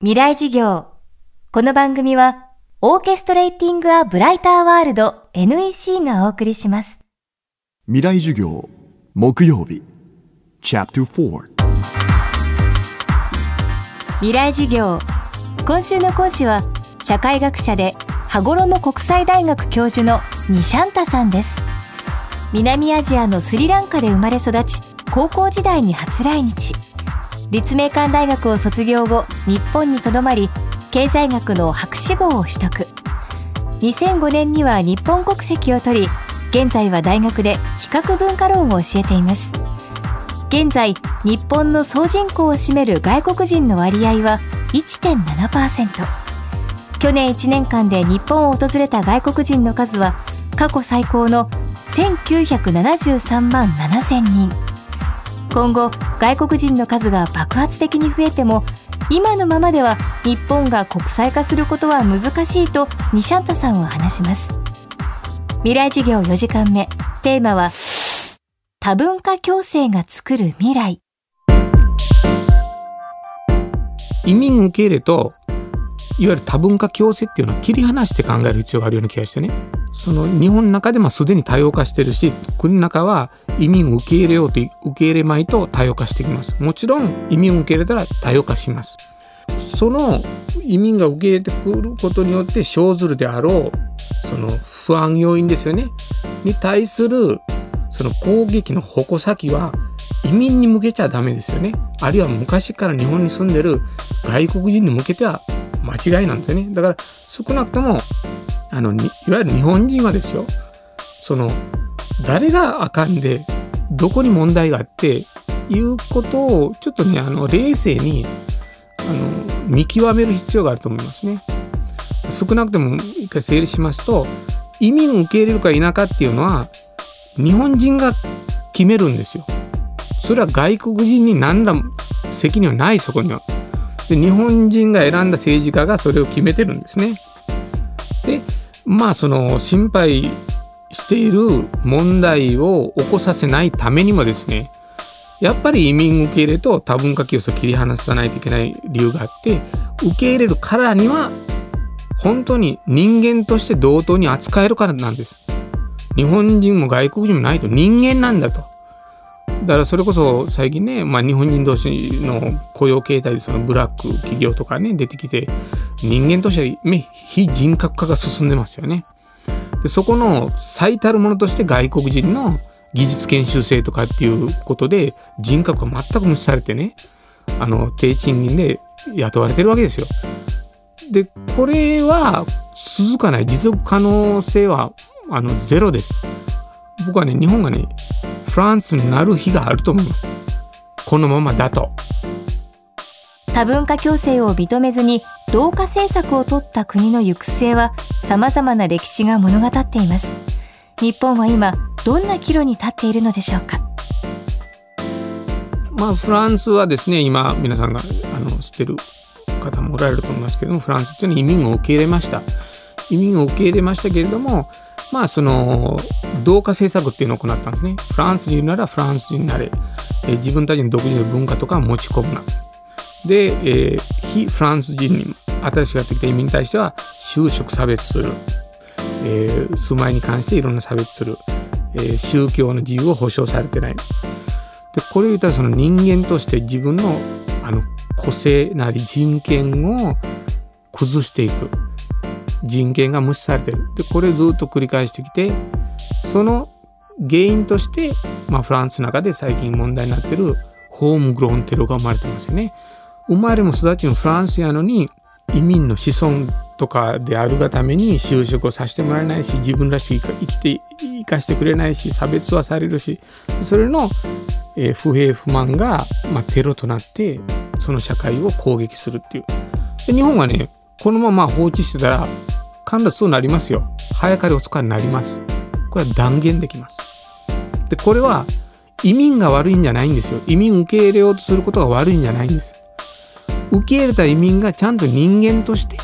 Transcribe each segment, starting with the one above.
未来事業。この番組は、オーケストレーティング・ア・ブライター・ワールド NEC がお送りします。未来授業木曜日 Chapter 4未来事業。今週の講師は、社会学者で、羽衣国際大学教授のニシャンタさんです。南アジアのスリランカで生まれ育ち、高校時代に初来日。立命館大学を卒業後日本にとどまり経済学の博士号を取得。2005年には日本国籍を取り現在は大学で比較文化論を教えています。現在日本の総人口を占める外国人の割合は1.7%去年1年間で日本を訪れた外国人の数は過去最高の1973万7000人。今後外国人の数が爆発的に増えても今のままでは日本が国際化することは難しいとニシャンタさんは話します。未来事業4時間目。テーマは多文化共生が作る未来。移民受け入れといわゆる多文化共生っていうのは切り離して考える必要があるような気がしてね。その日本の中でもすでに多様化してるし国の中は移民を受け入れようと受け入れまいと多様化してきます。もちろん移民を受け入れたら多様化します。その移民が受け入れてくることによって生ずるであろうその不安要因ですよね。に対するその攻撃の矛先は移民に向けちゃダメですよね。あるいは昔から日本に住んでる外国人に向けては間違いなんですよね。だから少なくともあのいわゆる日本人はですよ。その誰があかんでどこに問題があっていうことをちょっとねあの冷静にあの見極める必要があると思いますね。少なくとも一回整理しますと移民を受け入れるか否かっていうのは日本人が決めるんですよ。それは外国人に何ら責任はないそこには。で日本人が選んだ政治家がそれを決めてるんですね。でまあその心配している問題を起こさせないためにもですねやっぱり移民受け入れと多文化競争を切り離さないといけない理由があって受け入れるからには本当に人間として同等に扱えるからなんです。日本人も外国人もないと人間なんだと。だからそれこそ最近ね、まあ、日本人同士の雇用形態でそのブラック企業とかね出てきて人間として非人格化が進んでますよね。でそこの最たるものとして外国人の技術研修生とかっていうことで人格が全く無視されてねあの低賃金で雇われてるわけですよ。でこれは続かない持続可能性はあのゼロです。僕はね日本がねフランスになる日があると思います。このままだと。多文化共生を認めずに同化政策を取った国の行く末は様々な歴史が物語っています。日本は今どんな岐路に立っているのでしょうか？まあフランスはですね今皆さんがあの知ってる方もおられると思いますけどもフランスっていうのは移民を受け入れました。移民を受け入れましたけれどもまあその同化政策っていうのを行ったんですね。フランス人ならフランス人になれ、自分たちの独自の文化とか持ち込むな。で、えー、非フランス人にも新しくやってきた移民に対しては就職差別する、えー、住まいに関していろんな差別する、えー、宗教の自由を保障されてない。でこれを言ったらその人間として自分のあの個性なり人権を崩していく。人権が無視されてる。でこれずっと繰り返してきてその原因として、まあ、フランスの中で最近問題になってるホームグローンテロが生まれてますよね。生まれも育ちもフランスやのに移民の子孫とかであるがために就職をさせてもらえないし自分らしく生きて生かしてくれないし差別はされるしそれの、えー、不平不満が、まあ、テロとなってその社会を攻撃するっていう。で日本はねこのまま放置してたら必ずそうなりますよ。早かれ遅かれになります。これは断言できます。でこれは移民が悪いんじゃないんですよ。移民受け入れようとすることが悪いんじゃないんです。受け入れた移民がちゃんと人間として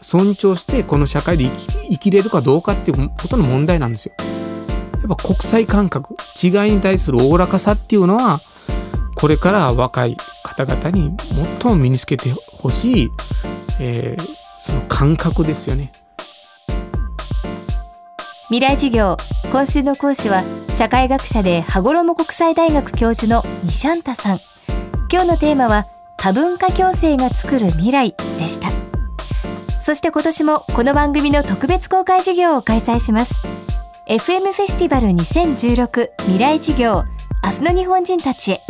尊重してこの社会で生き生きれるかどうかっていうことの問題なんですよ。やっぱ国際感覚違いに対するおおらかさっていうのはこれから若い方々に最も身につけてほしい、えー、その感覚ですよね。未来授業今週の講師は社会学者で羽衣国際大学教授のニシャンタさん今日のテーマは多文化共生が作る未来でした。そして今年もこの番組の特別公開授業を開催します。FM フェスティバル2016未来授業明日の日本人たちへ。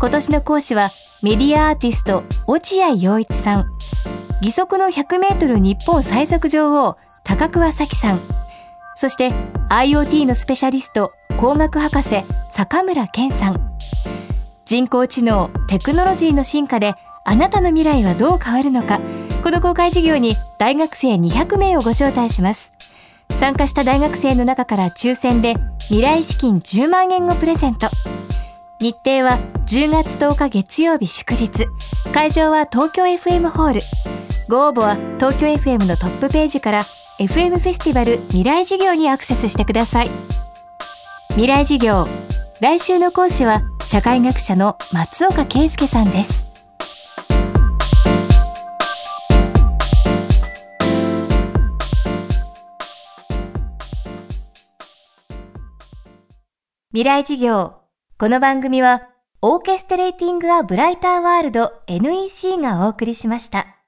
今年の講師はメディアアーティスト落合陽一さん。義足の 100m 日本最速女王高桑早紀さん。そして IoT のスペシャリスト工学博士坂村健さん。人工知能テクノロジーの進化であなたの未来はどう変わるのか。この公開授業に大学生200名をご招待します。参加した大学生の中から抽選で未来資金10万円をプレゼント。日程は10月10日月曜日祝日。会場は東京 FM ホール。ご応募は東京 FM のトップページから FM フェスティバル未来事業にアクセスしてください。未来事業来週の講師は社会学者の松岡圭介さんです未来事業この番組はオーケストレーティング・ア・ブライター・ワールド NEC がお送りしました。